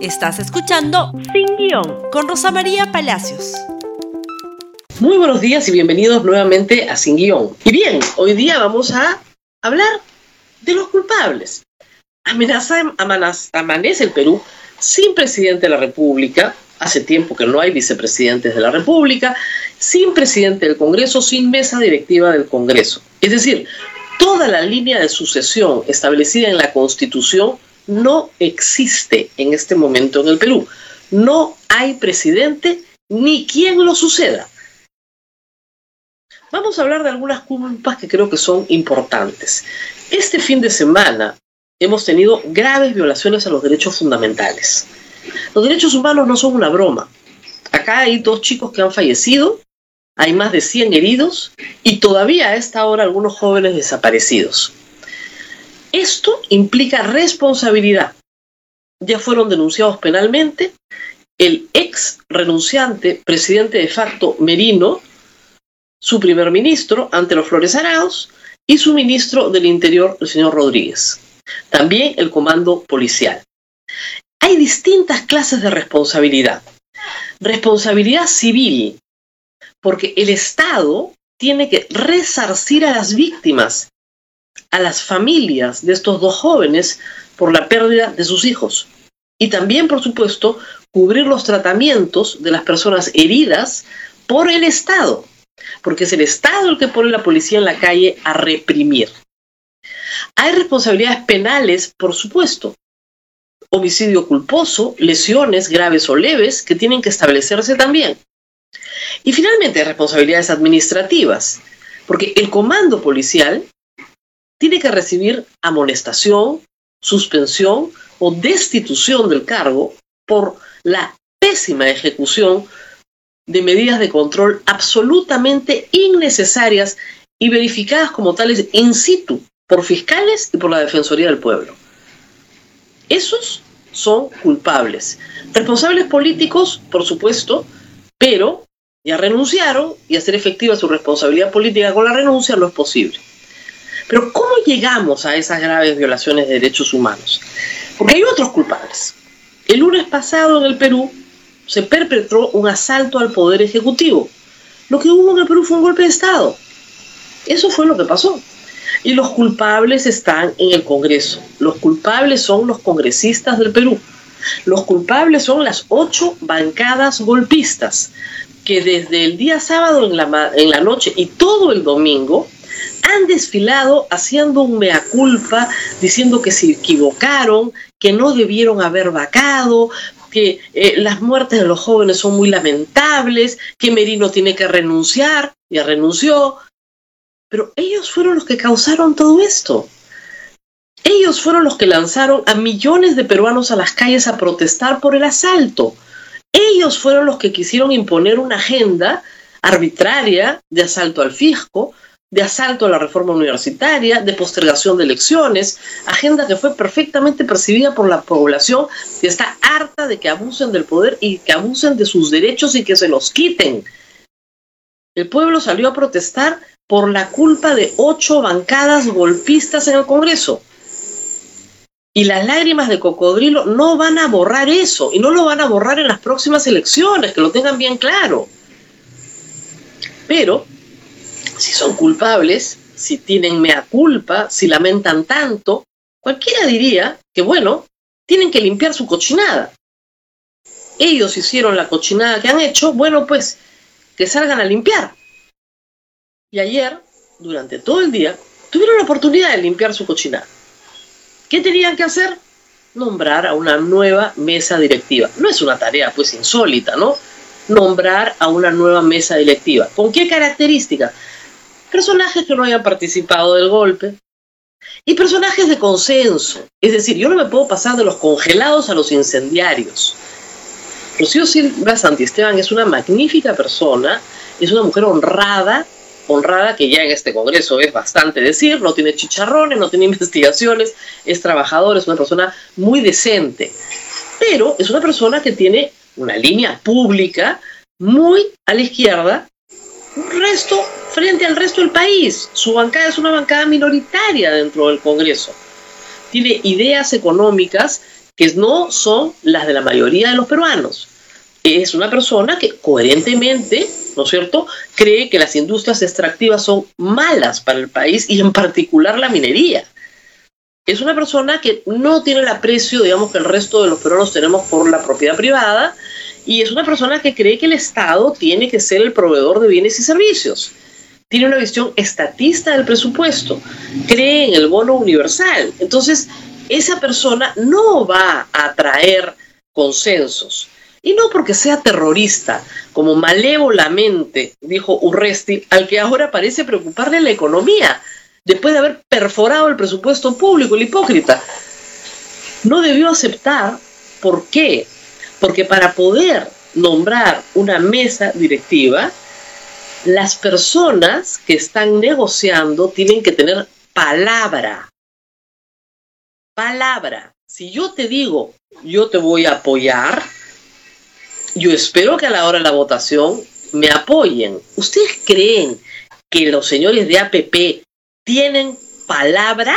Estás escuchando Sin Guión con Rosa María Palacios. Muy buenos días y bienvenidos nuevamente a Sin Guión. Y bien, hoy día vamos a hablar de los culpables. Amenaza, amanece el Perú sin presidente de la República, hace tiempo que no hay vicepresidentes de la República, sin presidente del Congreso, sin mesa directiva del Congreso. Es decir, toda la línea de sucesión establecida en la Constitución no existe en este momento en el Perú. No hay presidente ni quien lo suceda. Vamos a hablar de algunas culpas que creo que son importantes. Este fin de semana hemos tenido graves violaciones a los derechos fundamentales. Los derechos humanos no son una broma. Acá hay dos chicos que han fallecido, hay más de 100 heridos y todavía a esta hora algunos jóvenes desaparecidos. Esto implica responsabilidad. Ya fueron denunciados penalmente el ex renunciante presidente de facto Merino, su primer ministro ante los Flores Araos y su ministro del Interior, el señor Rodríguez. También el comando policial. Hay distintas clases de responsabilidad. Responsabilidad civil, porque el Estado tiene que resarcir a las víctimas a las familias de estos dos jóvenes por la pérdida de sus hijos. Y también, por supuesto, cubrir los tratamientos de las personas heridas por el Estado, porque es el Estado el que pone la policía en la calle a reprimir. Hay responsabilidades penales, por supuesto, homicidio culposo, lesiones graves o leves que tienen que establecerse también. Y finalmente, responsabilidades administrativas, porque el comando policial tiene que recibir amonestación, suspensión o destitución del cargo por la pésima ejecución de medidas de control absolutamente innecesarias y verificadas como tales in situ por fiscales y por la Defensoría del Pueblo. Esos son culpables. Responsables políticos, por supuesto, pero ya renunciaron y hacer efectiva su responsabilidad política con la renuncia no es posible. Pero ¿cómo llegamos a esas graves violaciones de derechos humanos? Porque hay otros culpables. El lunes pasado en el Perú se perpetró un asalto al Poder Ejecutivo. Lo que hubo en el Perú fue un golpe de Estado. Eso fue lo que pasó. Y los culpables están en el Congreso. Los culpables son los congresistas del Perú. Los culpables son las ocho bancadas golpistas que desde el día sábado en la, en la noche y todo el domingo han desfilado haciendo un mea culpa, diciendo que se equivocaron, que no debieron haber vacado, que eh, las muertes de los jóvenes son muy lamentables, que Merino tiene que renunciar, ya renunció. Pero ellos fueron los que causaron todo esto. Ellos fueron los que lanzaron a millones de peruanos a las calles a protestar por el asalto. Ellos fueron los que quisieron imponer una agenda arbitraria de asalto al fisco, de asalto a la reforma universitaria, de postergación de elecciones, agenda que fue perfectamente percibida por la población que está harta de que abusen del poder y que abusen de sus derechos y que se los quiten. El pueblo salió a protestar por la culpa de ocho bancadas golpistas en el Congreso. Y las lágrimas de cocodrilo no van a borrar eso, y no lo van a borrar en las próximas elecciones, que lo tengan bien claro. Pero si son culpables, si tienen mea culpa, si lamentan tanto, cualquiera diría que, bueno, tienen que limpiar su cochinada. Ellos hicieron la cochinada que han hecho, bueno, pues que salgan a limpiar. Y ayer, durante todo el día, tuvieron la oportunidad de limpiar su cochinada. ¿Qué tenían que hacer? Nombrar a una nueva mesa directiva. No es una tarea pues insólita, ¿no? Nombrar a una nueva mesa directiva. ¿Con qué características? Personajes que no hayan participado del golpe y personajes de consenso. Es decir, yo no me puedo pasar de los congelados a los incendiarios. Rocío Silva Santisteban es una magnífica persona, es una mujer honrada, honrada que ya en este Congreso es bastante decir, no tiene chicharrones, no tiene investigaciones, es trabajador, es una persona muy decente, pero es una persona que tiene una línea pública muy a la izquierda, un resto frente al resto del país. Su bancada es una bancada minoritaria dentro del Congreso. Tiene ideas económicas que no son las de la mayoría de los peruanos. Es una persona que coherentemente, ¿no es cierto?, cree que las industrias extractivas son malas para el país y en particular la minería. Es una persona que no tiene el aprecio, digamos, que el resto de los peruanos tenemos por la propiedad privada y es una persona que cree que el Estado tiene que ser el proveedor de bienes y servicios tiene una visión estatista del presupuesto, cree en el bono universal. Entonces, esa persona no va a atraer consensos. Y no porque sea terrorista, como malévolamente dijo Urresti, al que ahora parece preocuparle la economía, después de haber perforado el presupuesto público, el hipócrita. No debió aceptar. ¿Por qué? Porque para poder nombrar una mesa directiva, las personas que están negociando tienen que tener palabra. Palabra. Si yo te digo, yo te voy a apoyar, yo espero que a la hora de la votación me apoyen. ¿Ustedes creen que los señores de APP tienen palabra?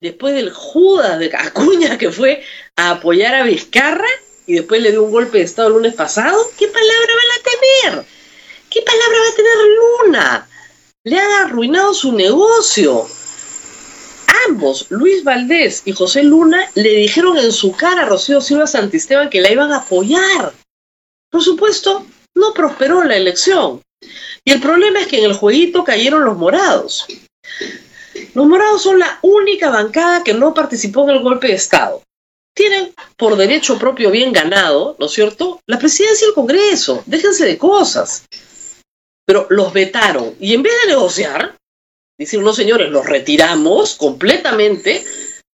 Después del Judas de Acuña que fue a apoyar a Vizcarra y después le dio un golpe de Estado el lunes pasado, ¿qué palabra van a tener? ¿Qué palabra va a tener Luna? Le han arruinado su negocio. Ambos, Luis Valdés y José Luna, le dijeron en su cara a Rocío Silva Santisteban que la iban a apoyar. Por supuesto, no prosperó la elección. Y el problema es que en el jueguito cayeron los morados. Los morados son la única bancada que no participó en el golpe de Estado. Tienen por derecho propio bien ganado, ¿no es cierto?, la presidencia y el Congreso. Déjense de cosas pero los vetaron. Y en vez de negociar, decir, no señores, los retiramos completamente,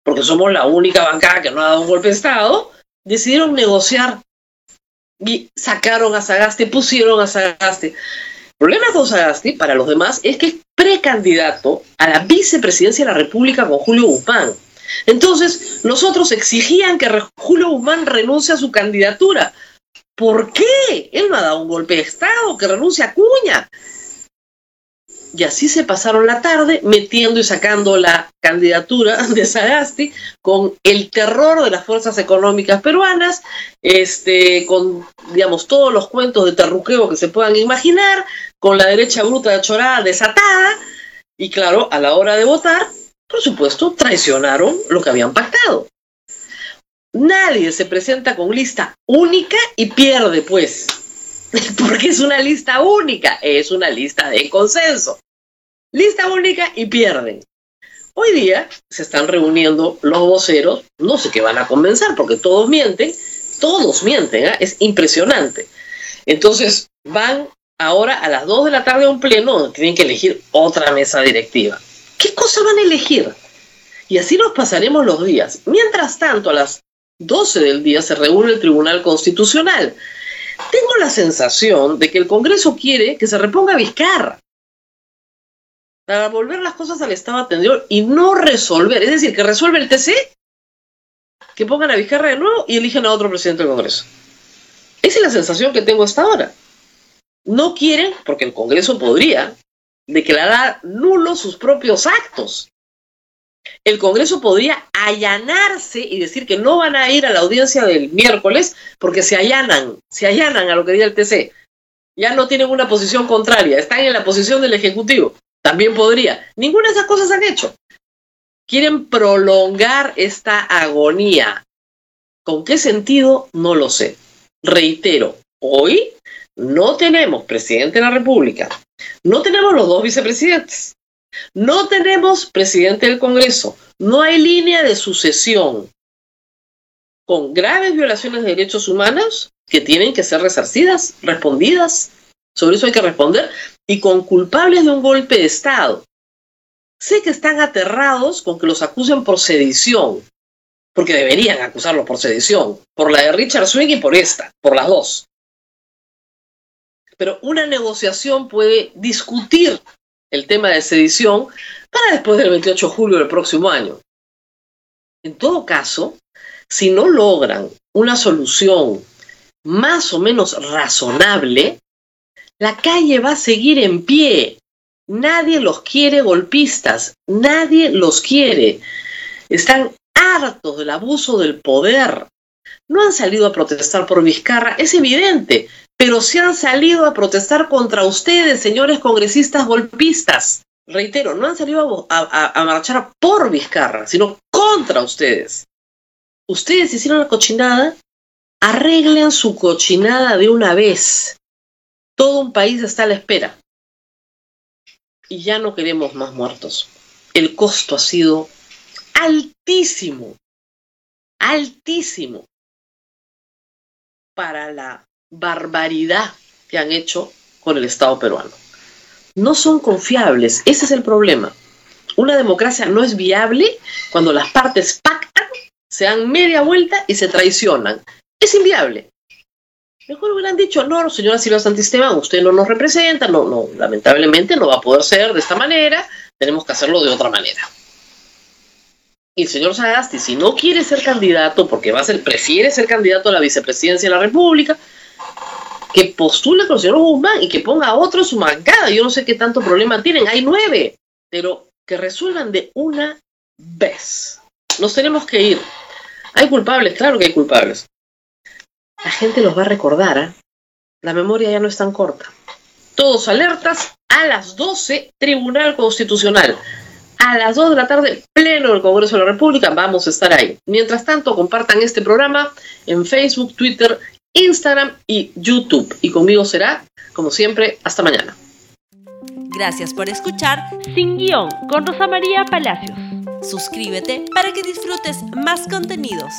porque somos la única bancada que no ha dado un golpe de Estado, decidieron negociar y sacaron a Sagasti, pusieron a Sagasti. El problema con Sagasti, para los demás, es que es precandidato a la vicepresidencia de la República con Julio Guzmán. Entonces, nosotros exigían que Julio Guzmán renuncie a su candidatura, ¿Por qué? Él no ha dado un golpe de Estado, que renuncia a Cuña. Y así se pasaron la tarde metiendo y sacando la candidatura de Sagasti con el terror de las fuerzas económicas peruanas, este, con, digamos, todos los cuentos de terruqueo que se puedan imaginar, con la derecha bruta de chorada desatada, y claro, a la hora de votar, por supuesto, traicionaron lo que habían pactado. Nadie se presenta con lista única y pierde, pues. Porque es una lista única, es una lista de consenso. Lista única y pierden. Hoy día se están reuniendo los voceros, no sé qué van a comenzar, porque todos mienten, todos mienten, ¿eh? es impresionante. Entonces van ahora a las 2 de la tarde a un pleno donde tienen que elegir otra mesa directiva. ¿Qué cosa van a elegir? Y así nos pasaremos los días. Mientras tanto, a las 12 del día se reúne el Tribunal Constitucional. Tengo la sensación de que el Congreso quiere que se reponga Vizcarra para volver las cosas al estado anterior y no resolver, es decir, que resuelve el TC, que pongan a Vizcarra de nuevo y eligen a otro presidente del Congreso. Esa es la sensación que tengo hasta ahora. No quieren, porque el Congreso podría, declarar nulos sus propios actos el Congreso podría allanarse y decir que no van a ir a la audiencia del miércoles porque se allanan, se allanan a lo que diga el TC. Ya no tienen una posición contraria, están en la posición del Ejecutivo. También podría. Ninguna de esas cosas han hecho. Quieren prolongar esta agonía. ¿Con qué sentido? No lo sé. Reitero, hoy no tenemos presidente de la República, no tenemos los dos vicepresidentes. No tenemos presidente del Congreso, no hay línea de sucesión con graves violaciones de derechos humanos que tienen que ser resarcidas, respondidas, sobre eso hay que responder, y con culpables de un golpe de Estado. Sé que están aterrados con que los acusen por sedición, porque deberían acusarlos por sedición, por la de Richard Swing y por esta, por las dos. Pero una negociación puede discutir el tema de sedición para después del 28 de julio del próximo año. En todo caso, si no logran una solución más o menos razonable, la calle va a seguir en pie. Nadie los quiere golpistas, nadie los quiere. Están hartos del abuso del poder. No han salido a protestar por Vizcarra, es evidente, pero se han salido a protestar contra ustedes, señores congresistas golpistas. Reitero, no han salido a, marchar por Vizcarra, sino contra ustedes. Ustedes hicieron la cochinada, arreglen su cochinada de una vez. Todo un país está a la espera. Y ya no queremos más muertos. El costo ha sido altísimo, altísimo para la barbaridad que han hecho con el Estado peruano. No son confiables, ese es el problema. Una democracia no es viable cuando las partes pactan, se dan media vuelta y se traicionan. Es inviable. Mejor hubieran dicho, no, señora Silvia Santisteban, usted no nos representa, no, no, lamentablemente no va a poder ser de esta manera, tenemos que hacerlo de otra manera. Y el señor Sagasti, si no quiere ser candidato, porque va a ser, prefiere ser candidato a la vicepresidencia de la República, que postule con el señor Guzmán y que ponga a otro en su bancada. Yo no sé qué tanto problema tienen, hay nueve, pero que resuelvan de una vez. Nos tenemos que ir. Hay culpables, claro que hay culpables. La gente los va a recordar, ¿eh? La memoria ya no es tan corta. Todos alertas a las 12, Tribunal Constitucional a las 2 de la tarde, pleno del Congreso de la República, vamos a estar ahí. Mientras tanto, compartan este programa en Facebook, Twitter, Instagram y YouTube. Y conmigo será, como siempre, hasta mañana. Gracias por escuchar Sin Guión con Rosa María Palacios. Suscríbete para que disfrutes más contenidos.